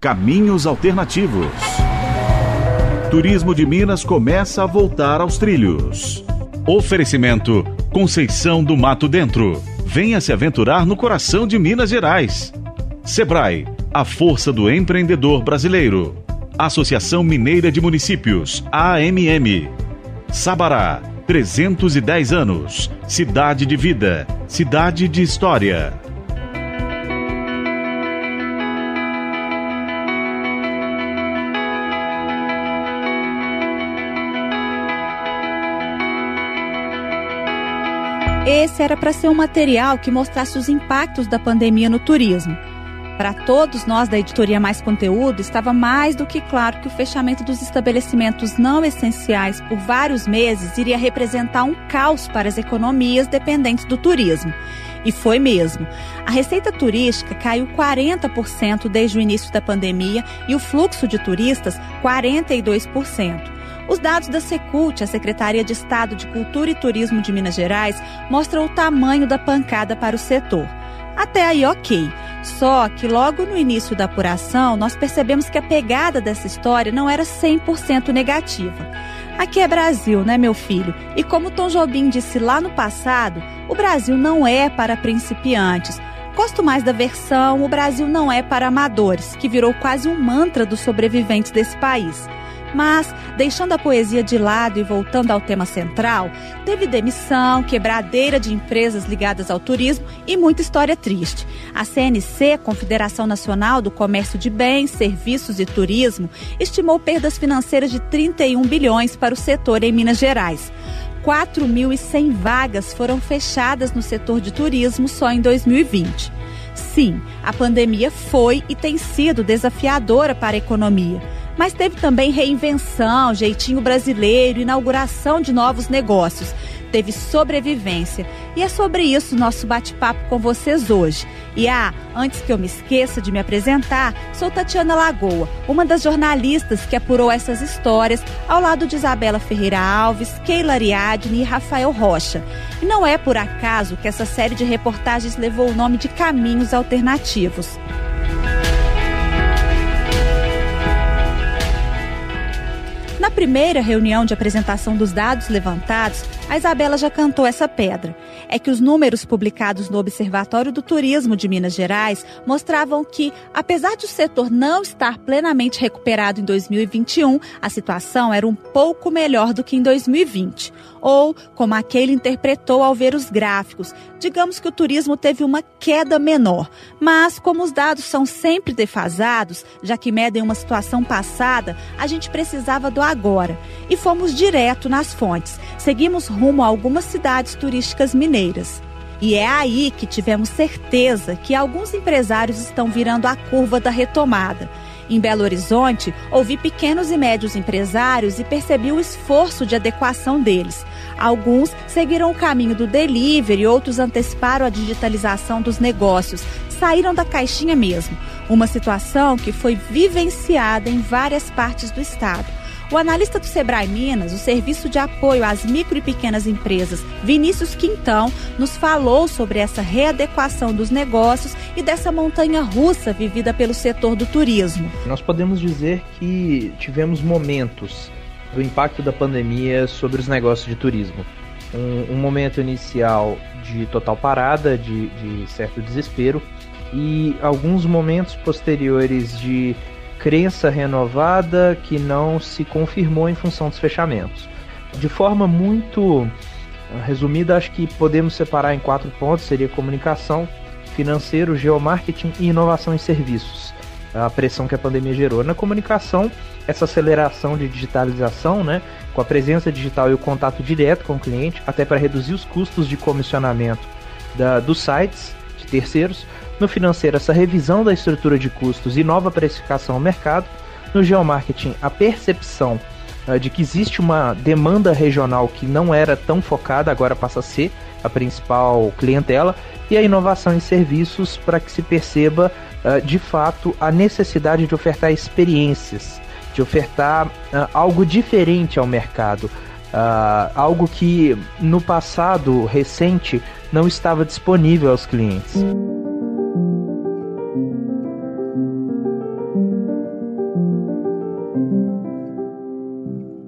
Caminhos Alternativos. Turismo de Minas começa a voltar aos trilhos. Oferecimento Conceição do Mato Dentro. Venha se aventurar no coração de Minas Gerais. Sebrae, a força do empreendedor brasileiro. Associação Mineira de Municípios, AMM. Sabará, 310 anos. Cidade de vida, cidade de história. Esse era para ser um material que mostrasse os impactos da pandemia no turismo. Para todos nós da editoria Mais Conteúdo, estava mais do que claro que o fechamento dos estabelecimentos não essenciais por vários meses iria representar um caos para as economias dependentes do turismo. E foi mesmo. A receita turística caiu 40% desde o início da pandemia e o fluxo de turistas 42%. Os dados da Secult, a Secretaria de Estado de Cultura e Turismo de Minas Gerais, mostram o tamanho da pancada para o setor. Até aí, ok. Só que logo no início da apuração, nós percebemos que a pegada dessa história não era 100% negativa. Aqui é Brasil, né, meu filho? E como Tom Jobim disse lá no passado, o Brasil não é para principiantes. Gosto mais da versão O Brasil não é para amadores, que virou quase um mantra dos sobreviventes desse país. Mas, deixando a poesia de lado e voltando ao tema central, teve demissão, quebradeira de empresas ligadas ao turismo e muita história triste. A CNC, Confederação Nacional do Comércio de Bens, Serviços e Turismo, estimou perdas financeiras de 31 bilhões para o setor em Minas Gerais. 4.100 vagas foram fechadas no setor de turismo só em 2020. Sim, a pandemia foi e tem sido desafiadora para a economia mas teve também reinvenção, jeitinho brasileiro, inauguração de novos negócios. Teve sobrevivência. E é sobre isso nosso bate-papo com vocês hoje. E ah, antes que eu me esqueça de me apresentar, sou Tatiana Lagoa, uma das jornalistas que apurou essas histórias ao lado de Isabela Ferreira Alves, Keila Ariadne e Rafael Rocha. E não é por acaso que essa série de reportagens levou o nome de Caminhos Alternativos. Na primeira reunião de apresentação dos dados levantados, a Isabela já cantou essa pedra. É que os números publicados no Observatório do Turismo de Minas Gerais mostravam que, apesar de o setor não estar plenamente recuperado em 2021, a situação era um pouco melhor do que em 2020 ou como aquele interpretou ao ver os gráficos. Digamos que o turismo teve uma queda menor, mas como os dados são sempre defasados, já que medem uma situação passada, a gente precisava do agora e fomos direto nas fontes. Seguimos rumo a algumas cidades turísticas mineiras. E é aí que tivemos certeza que alguns empresários estão virando a curva da retomada. Em Belo Horizonte, ouvi pequenos e médios empresários e percebi o esforço de adequação deles. Alguns seguiram o caminho do delivery, outros anteciparam a digitalização dos negócios, saíram da caixinha mesmo. Uma situação que foi vivenciada em várias partes do estado. O analista do Sebrae Minas, o Serviço de Apoio às Micro e Pequenas Empresas, Vinícius Quintão, nos falou sobre essa readequação dos negócios e dessa montanha russa vivida pelo setor do turismo. Nós podemos dizer que tivemos momentos do impacto da pandemia sobre os negócios de turismo. Um, um momento inicial de total parada, de, de certo desespero, e alguns momentos posteriores de crença renovada que não se confirmou em função dos fechamentos. De forma muito ah, resumida, acho que podemos separar em quatro pontos: seria comunicação, financeiro, geomarketing e inovação em serviços. A pressão que a pandemia gerou na comunicação, essa aceleração de digitalização, né, com a presença digital e o contato direto com o cliente, até para reduzir os custos de comissionamento da, dos sites de terceiros, no financeiro, essa revisão da estrutura de custos e nova precificação ao mercado. No geomarketing, a percepção uh, de que existe uma demanda regional que não era tão focada, agora passa a ser a principal clientela. E a inovação em serviços para que se perceba uh, de fato a necessidade de ofertar experiências, de ofertar uh, algo diferente ao mercado. algo que no passado recente não estava disponível aos clientes.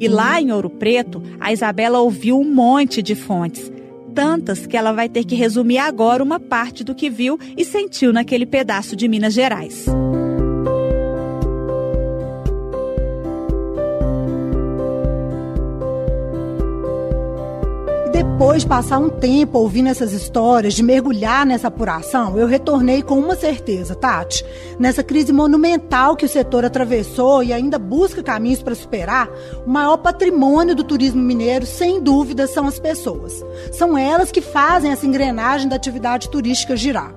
E lá em Ouro Preto, a Isabela ouviu um monte de fontes, tantas que ela vai ter que resumir agora uma parte do que viu e sentiu naquele pedaço de Minas Gerais. Depois de passar um tempo ouvindo essas histórias, de mergulhar nessa apuração, eu retornei com uma certeza, Tati. Nessa crise monumental que o setor atravessou e ainda busca caminhos para superar, o maior patrimônio do turismo mineiro, sem dúvida, são as pessoas. São elas que fazem essa engrenagem da atividade turística girar.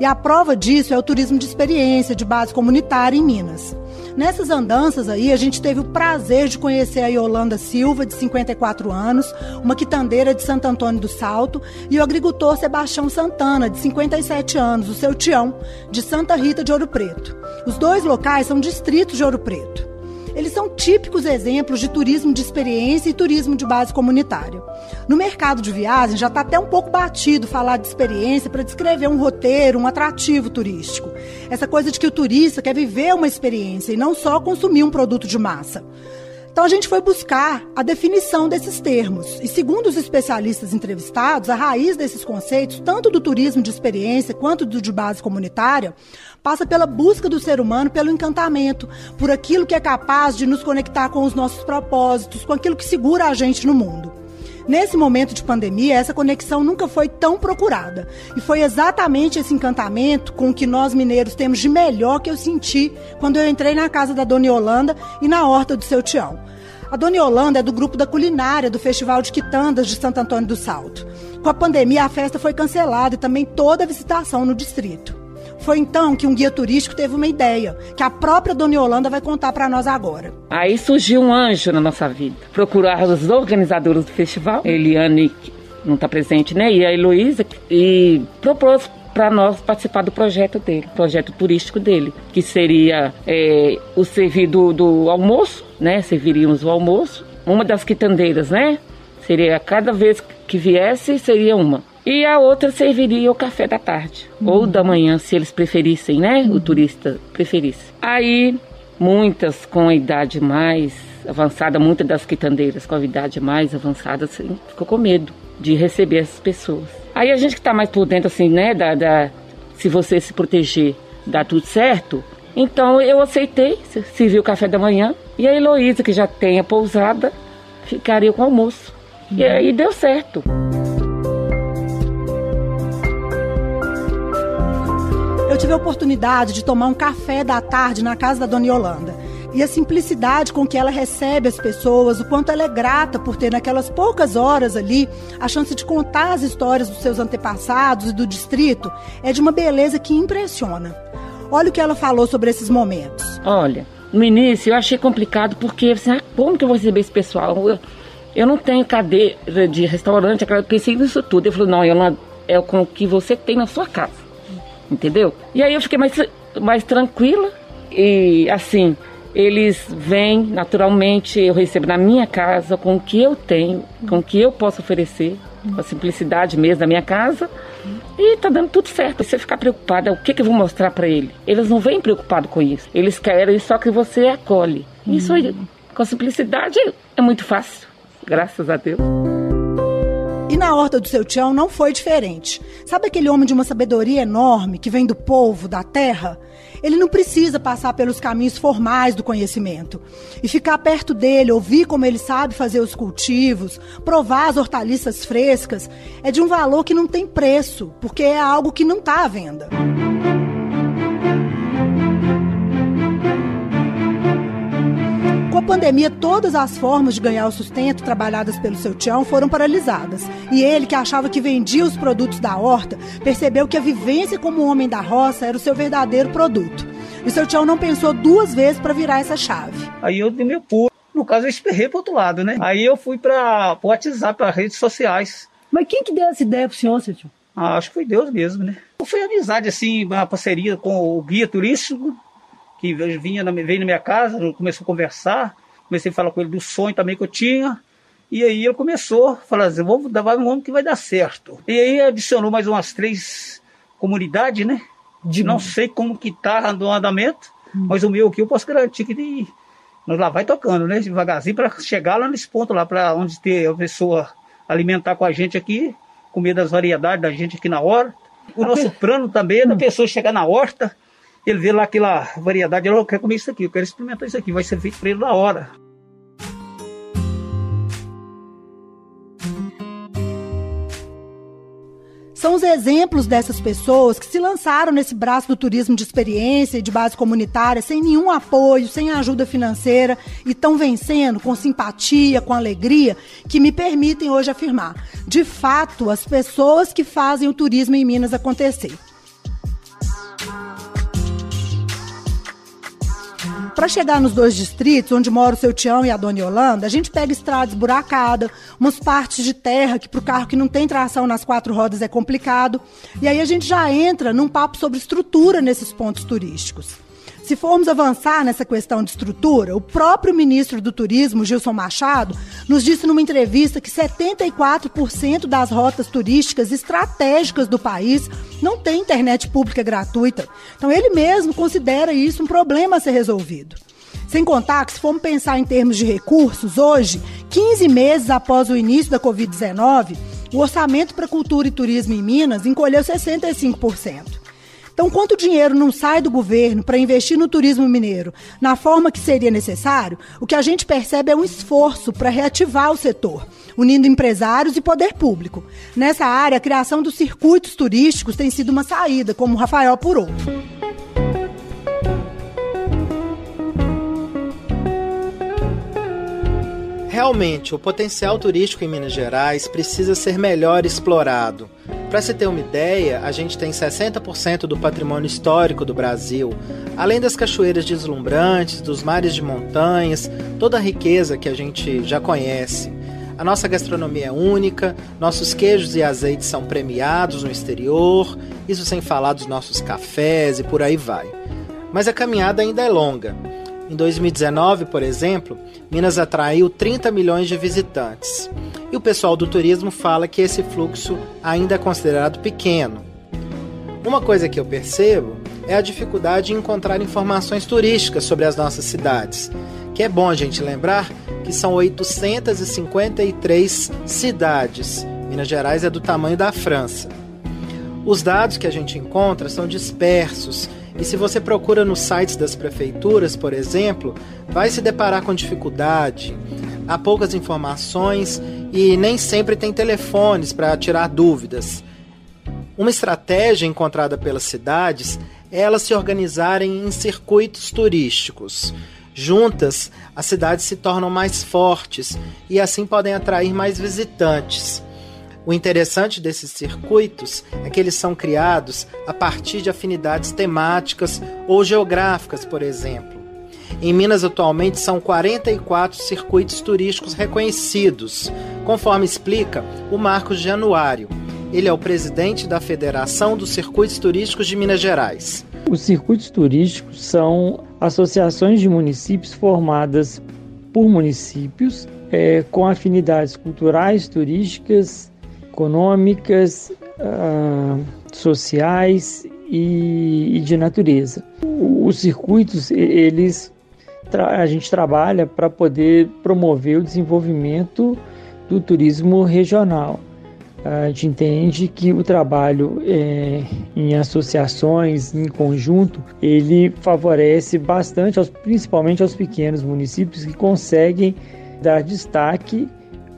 E a prova disso é o turismo de experiência, de base comunitária em Minas. Nessas andanças aí, a gente teve o prazer de conhecer a Yolanda Silva, de 54 anos, uma quitandeira de Santo Antônio do Salto, e o agricultor Sebastião Santana, de 57 anos, o seu tião, de Santa Rita de Ouro Preto. Os dois locais são distritos de Ouro Preto. Eles são típicos exemplos de turismo de experiência e turismo de base comunitária. No mercado de viagem já está até um pouco batido falar de experiência para descrever um roteiro, um atrativo turístico. Essa coisa de que o turista quer viver uma experiência e não só consumir um produto de massa. Então a gente foi buscar a definição desses termos. E segundo os especialistas entrevistados, a raiz desses conceitos, tanto do turismo de experiência quanto do de base comunitária, passa pela busca do ser humano pelo encantamento, por aquilo que é capaz de nos conectar com os nossos propósitos, com aquilo que segura a gente no mundo. Nesse momento de pandemia, essa conexão nunca foi tão procurada. E foi exatamente esse encantamento com o que nós mineiros temos de melhor que eu senti quando eu entrei na casa da Dona Yolanda e na horta do seu Tião. A Dona Yolanda é do grupo da culinária do Festival de Quitandas de Santo Antônio do Salto. Com a pandemia, a festa foi cancelada e também toda a visitação no distrito. Foi então que um guia turístico teve uma ideia, que a própria Dona Yolanda vai contar para nós agora. Aí surgiu um anjo na nossa vida. Procurar os organizadores do festival, Eliane, que não está presente, né? E a Heloísa, e propôs para nós participar do projeto dele, projeto turístico dele, que seria é, o servir do, do almoço, né? Serviríamos o almoço. Uma das quitandeiras, né? Seria cada vez que viesse, seria uma. E a outra serviria o café da tarde, ou da manhã, se eles preferissem, né? O turista preferisse. Aí, muitas com a idade mais avançada, muitas das quitandeiras com a idade mais avançada, assim, ficou com medo de receber essas pessoas. Aí a gente que está mais por dentro, assim, né? Da, da, se você se proteger, dá tudo certo. Então eu aceitei, servi o café da manhã. E a Heloísa, que já tem a pousada, ficaria com o almoço. E aí deu certo. Tive a oportunidade de tomar um café da tarde na casa da Dona Yolanda. E a simplicidade com que ela recebe as pessoas, o quanto ela é grata por ter naquelas poucas horas ali a chance de contar as histórias dos seus antepassados e do distrito, é de uma beleza que impressiona. Olha o que ela falou sobre esses momentos. Olha, no início eu achei complicado porque, assim, ah, como que eu vou receber esse pessoal? Eu, eu não tenho cadeira de restaurante, eu pensei nisso tudo. Eu falei, não, não, é com o que você tem na sua casa entendeu? E aí eu fiquei mais, mais tranquila e assim, eles vêm naturalmente, eu recebo na minha casa com o que eu tenho, com o que eu posso oferecer, com a simplicidade mesmo da minha casa. E tá dando tudo certo. Você ficar preocupada, o que, que eu vou mostrar para ele? Eles não vêm preocupados com isso. Eles querem só que você acolhe. Isso aí, com simplicidade é muito fácil. Graças a Deus. Na horta do seu tião não foi diferente. Sabe aquele homem de uma sabedoria enorme que vem do povo, da terra? Ele não precisa passar pelos caminhos formais do conhecimento. E ficar perto dele, ouvir como ele sabe fazer os cultivos, provar as hortaliças frescas, é de um valor que não tem preço, porque é algo que não está à venda. Com a pandemia, todas as formas de ganhar o sustento trabalhadas pelo seu tião foram paralisadas. E ele, que achava que vendia os produtos da horta, percebeu que a vivência como homem da roça era o seu verdadeiro produto. E seu tião não pensou duas vezes para virar essa chave. Aí eu dei meu pulo. No caso, eu esperrei pro outro lado, né? Aí eu fui para o WhatsApp, para redes sociais. Mas quem que deu essa ideia pro senhor, seu tio? Ah, acho que foi Deus mesmo, né? Foi amizade, assim, uma parceria com o guia turístico que vinha na, veio na minha casa, começou a conversar, comecei a falar com ele do sonho também que eu tinha. E aí ele começou a falar assim, vamos dar um homem que vai dar certo. E aí adicionou mais umas três comunidades, né? De não sei como que tá no andamento, hum. mas o meu aqui eu posso garantir que Nós lá vai tocando, né? Devagarzinho para chegar lá nesse ponto lá, para onde ter a pessoa alimentar com a gente aqui, comer das variedades da gente aqui na hora. O nosso plano também é da pessoa chegar na horta, ele vê lá aquela variedade, ele, eu quero comer isso aqui, eu quero experimentar isso aqui, vai ser feito para ele na hora. São os exemplos dessas pessoas que se lançaram nesse braço do turismo de experiência e de base comunitária, sem nenhum apoio, sem ajuda financeira, e estão vencendo com simpatia, com alegria, que me permitem hoje afirmar: de fato, as pessoas que fazem o turismo em Minas acontecer. Para chegar nos dois distritos, onde mora o seu Tião e a Dona Yolanda, a gente pega estradas buracadas, umas partes de terra que para o carro que não tem tração nas quatro rodas é complicado. E aí a gente já entra num papo sobre estrutura nesses pontos turísticos. Se formos avançar nessa questão de estrutura, o próprio ministro do Turismo, Gilson Machado, nos disse numa entrevista que 74% das rotas turísticas estratégicas do país não tem internet pública gratuita. Então ele mesmo considera isso um problema a ser resolvido. Sem contar que, se formos pensar em termos de recursos, hoje, 15 meses após o início da Covid-19, o orçamento para cultura e turismo em Minas encolheu 65%. Então, quanto dinheiro não sai do governo para investir no turismo mineiro na forma que seria necessário, o que a gente percebe é um esforço para reativar o setor, unindo empresários e poder público. Nessa área, a criação dos circuitos turísticos tem sido uma saída, como o Rafael apurou. Realmente, o potencial turístico em Minas Gerais precisa ser melhor explorado. Para se ter uma ideia, a gente tem 60% do patrimônio histórico do Brasil, além das cachoeiras deslumbrantes, dos mares de montanhas, toda a riqueza que a gente já conhece. A nossa gastronomia é única, nossos queijos e azeites são premiados no exterior, isso sem falar dos nossos cafés e por aí vai. Mas a caminhada ainda é longa. Em 2019, por exemplo, Minas atraiu 30 milhões de visitantes. E o pessoal do turismo fala que esse fluxo ainda é considerado pequeno. Uma coisa que eu percebo é a dificuldade em encontrar informações turísticas sobre as nossas cidades, que é bom a gente lembrar que são 853 cidades. Minas Gerais é do tamanho da França. Os dados que a gente encontra são dispersos e se você procura nos sites das prefeituras, por exemplo, vai se deparar com dificuldade, há poucas informações e nem sempre tem telefones para tirar dúvidas. Uma estratégia encontrada pelas cidades é elas se organizarem em circuitos turísticos. Juntas, as cidades se tornam mais fortes e assim podem atrair mais visitantes. O interessante desses circuitos é que eles são criados a partir de afinidades temáticas ou geográficas, por exemplo. Em Minas, atualmente, são 44 circuitos turísticos reconhecidos, conforme explica o Marcos Januário. Ele é o presidente da Federação dos Circuitos Turísticos de Minas Gerais. Os circuitos turísticos são associações de municípios formadas por municípios é, com afinidades culturais, turísticas, econômicas, uh, sociais e, e, de natureza. Os circuitos, eles a gente trabalha para poder promover o desenvolvimento do turismo regional. A gente entende que o trabalho é, em associações, em conjunto, ele favorece bastante, aos, principalmente aos pequenos municípios que conseguem dar destaque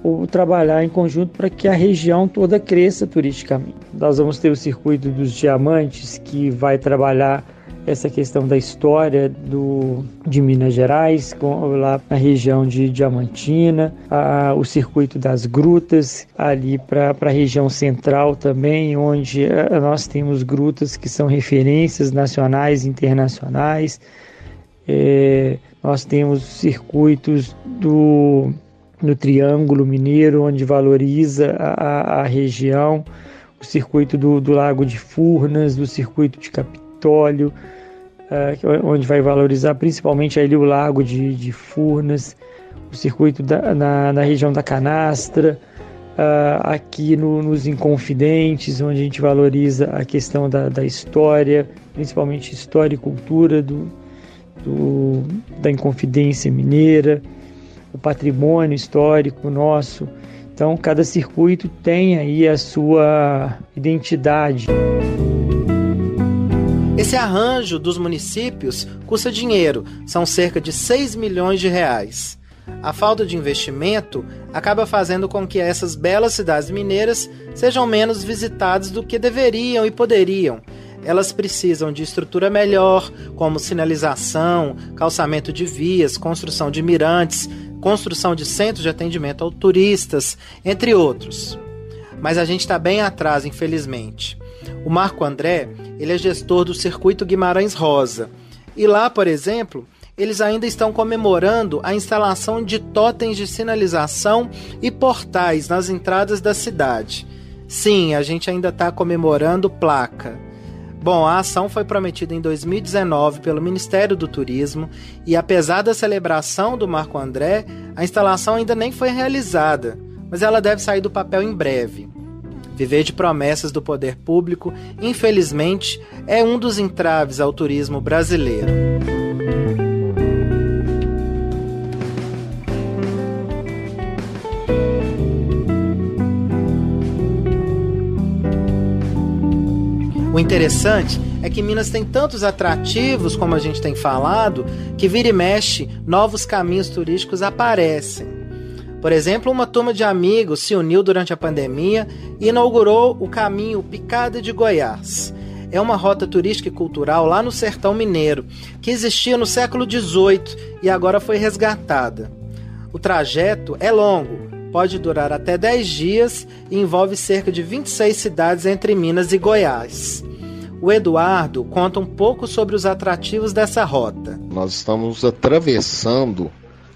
ou trabalhar em conjunto para que a região toda cresça turisticamente. Nós vamos ter o circuito dos diamantes que vai trabalhar essa questão da história do, de Minas Gerais, com, lá na região de Diamantina, a, o circuito das grutas, ali para a região central também, onde a, nós temos grutas que são referências nacionais e internacionais. É, nós temos circuitos do no Triângulo Mineiro, onde valoriza a, a região, o circuito do, do, Lago de Furnas, do circuito de Capitólio, uh, onde vai valorizar principalmente ali o Lago de, de Furnas, o circuito da, na, na, região da Canastra, uh, aqui no, nos Inconfidentes, onde a gente valoriza a questão da, da história, principalmente história e cultura do, do, da Inconfidência Mineira, patrimônio histórico nosso. Então, cada circuito tem aí a sua identidade. Esse arranjo dos municípios custa dinheiro, são cerca de 6 milhões de reais. A falta de investimento acaba fazendo com que essas belas cidades mineiras sejam menos visitadas do que deveriam e poderiam. Elas precisam de estrutura melhor, como sinalização, calçamento de vias, construção de mirantes, construção de centros de atendimento ao turistas, entre outros. Mas a gente está bem atrás, infelizmente. O Marco André, ele é gestor do Circuito Guimarães Rosa. E lá, por exemplo, eles ainda estão comemorando a instalação de totens de sinalização e portais nas entradas da cidade. Sim, a gente ainda está comemorando placa. Bom, a ação foi prometida em 2019 pelo Ministério do Turismo e, apesar da celebração do Marco André, a instalação ainda nem foi realizada, mas ela deve sair do papel em breve. Viver de promessas do poder público, infelizmente, é um dos entraves ao turismo brasileiro. Interessante é que Minas tem tantos atrativos, como a gente tem falado, que vira e mexe, novos caminhos turísticos aparecem. Por exemplo, uma turma de amigos se uniu durante a pandemia e inaugurou o caminho Picada de Goiás. É uma rota turística e cultural lá no sertão mineiro, que existia no século XVIII e agora foi resgatada. O trajeto é longo, pode durar até 10 dias e envolve cerca de 26 cidades entre Minas e Goiás. O Eduardo conta um pouco sobre os atrativos dessa rota. Nós estamos atravessando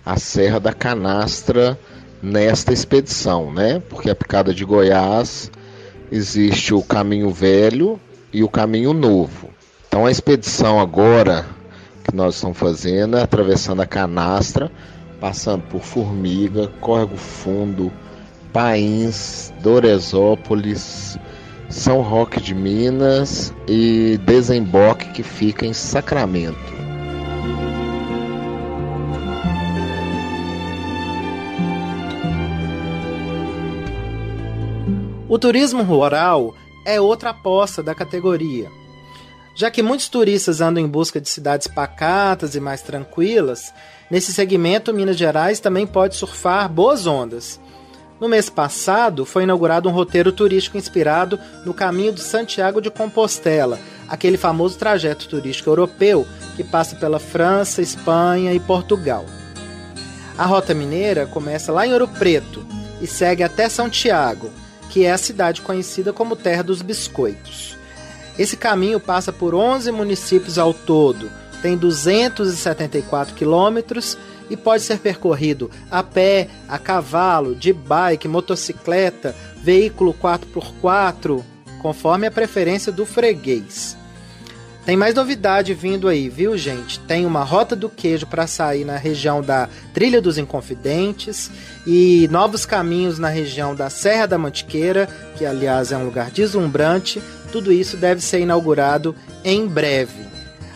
a Serra da Canastra nesta expedição, né? Porque a picada de Goiás existe o caminho velho e o caminho novo. Então a expedição agora que nós estamos fazendo é atravessando a canastra passando por Formiga, Córrego Fundo, Pains, Doresópolis, São Roque de Minas e Desemboque, que fica em Sacramento. O turismo rural é outra aposta da categoria. Já que muitos turistas andam em busca de cidades pacatas e mais tranquilas, nesse segmento Minas Gerais também pode surfar boas ondas. No mês passado, foi inaugurado um roteiro turístico inspirado no caminho de Santiago de Compostela, aquele famoso trajeto turístico europeu que passa pela França, Espanha e Portugal. A rota mineira começa lá em Ouro Preto e segue até Santiago, que é a cidade conhecida como Terra dos Biscoitos. Esse caminho passa por 11 municípios ao todo, tem 274 quilômetros e pode ser percorrido a pé, a cavalo, de bike, motocicleta, veículo 4x4, conforme a preferência do freguês. Tem mais novidade vindo aí, viu, gente? Tem uma rota do queijo para sair na região da Trilha dos Inconfidentes e novos caminhos na região da Serra da Mantiqueira, que aliás é um lugar deslumbrante. Tudo isso deve ser inaugurado em breve.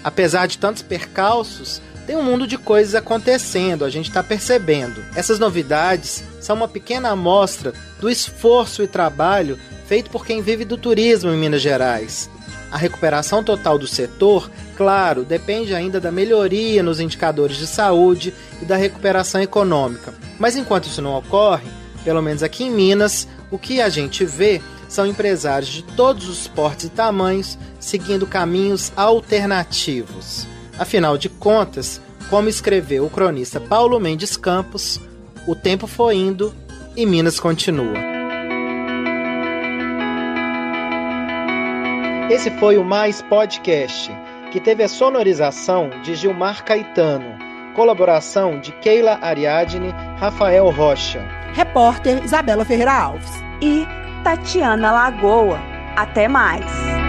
Apesar de tantos percalços, tem um mundo de coisas acontecendo, a gente está percebendo. Essas novidades são uma pequena amostra do esforço e trabalho feito por quem vive do turismo em Minas Gerais. A recuperação total do setor, claro, depende ainda da melhoria nos indicadores de saúde e da recuperação econômica. Mas enquanto isso não ocorre, pelo menos aqui em Minas, o que a gente vê são empresários de todos os portes e tamanhos seguindo caminhos alternativos. Afinal de contas, como escreveu o cronista Paulo Mendes Campos, o tempo foi indo e Minas continua. Esse foi o Mais Podcast, que teve a sonorização de Gilmar Caetano, colaboração de Keila Ariadne, Rafael Rocha, repórter Isabela Ferreira Alves e Tatiana Lagoa. Até mais!